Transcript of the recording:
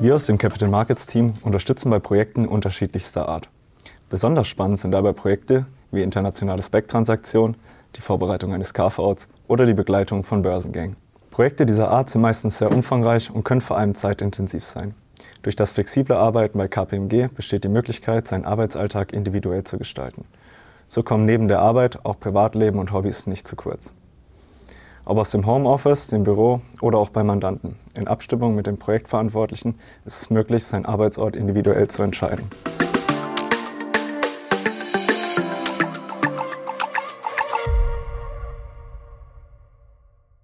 Wir aus dem Capital Markets Team unterstützen bei Projekten unterschiedlichster Art. Besonders spannend sind dabei Projekte wie internationale Spec-Transaktionen, die Vorbereitung eines Carve-Outs oder die Begleitung von Börsengängen. Projekte dieser Art sind meistens sehr umfangreich und können vor allem zeitintensiv sein. Durch das flexible Arbeiten bei KPMG besteht die Möglichkeit, seinen Arbeitsalltag individuell zu gestalten. So kommen neben der Arbeit auch Privatleben und Hobbys nicht zu kurz. Ob aus dem Homeoffice, dem Büro oder auch bei Mandanten. In Abstimmung mit dem Projektverantwortlichen ist es möglich, seinen Arbeitsort individuell zu entscheiden.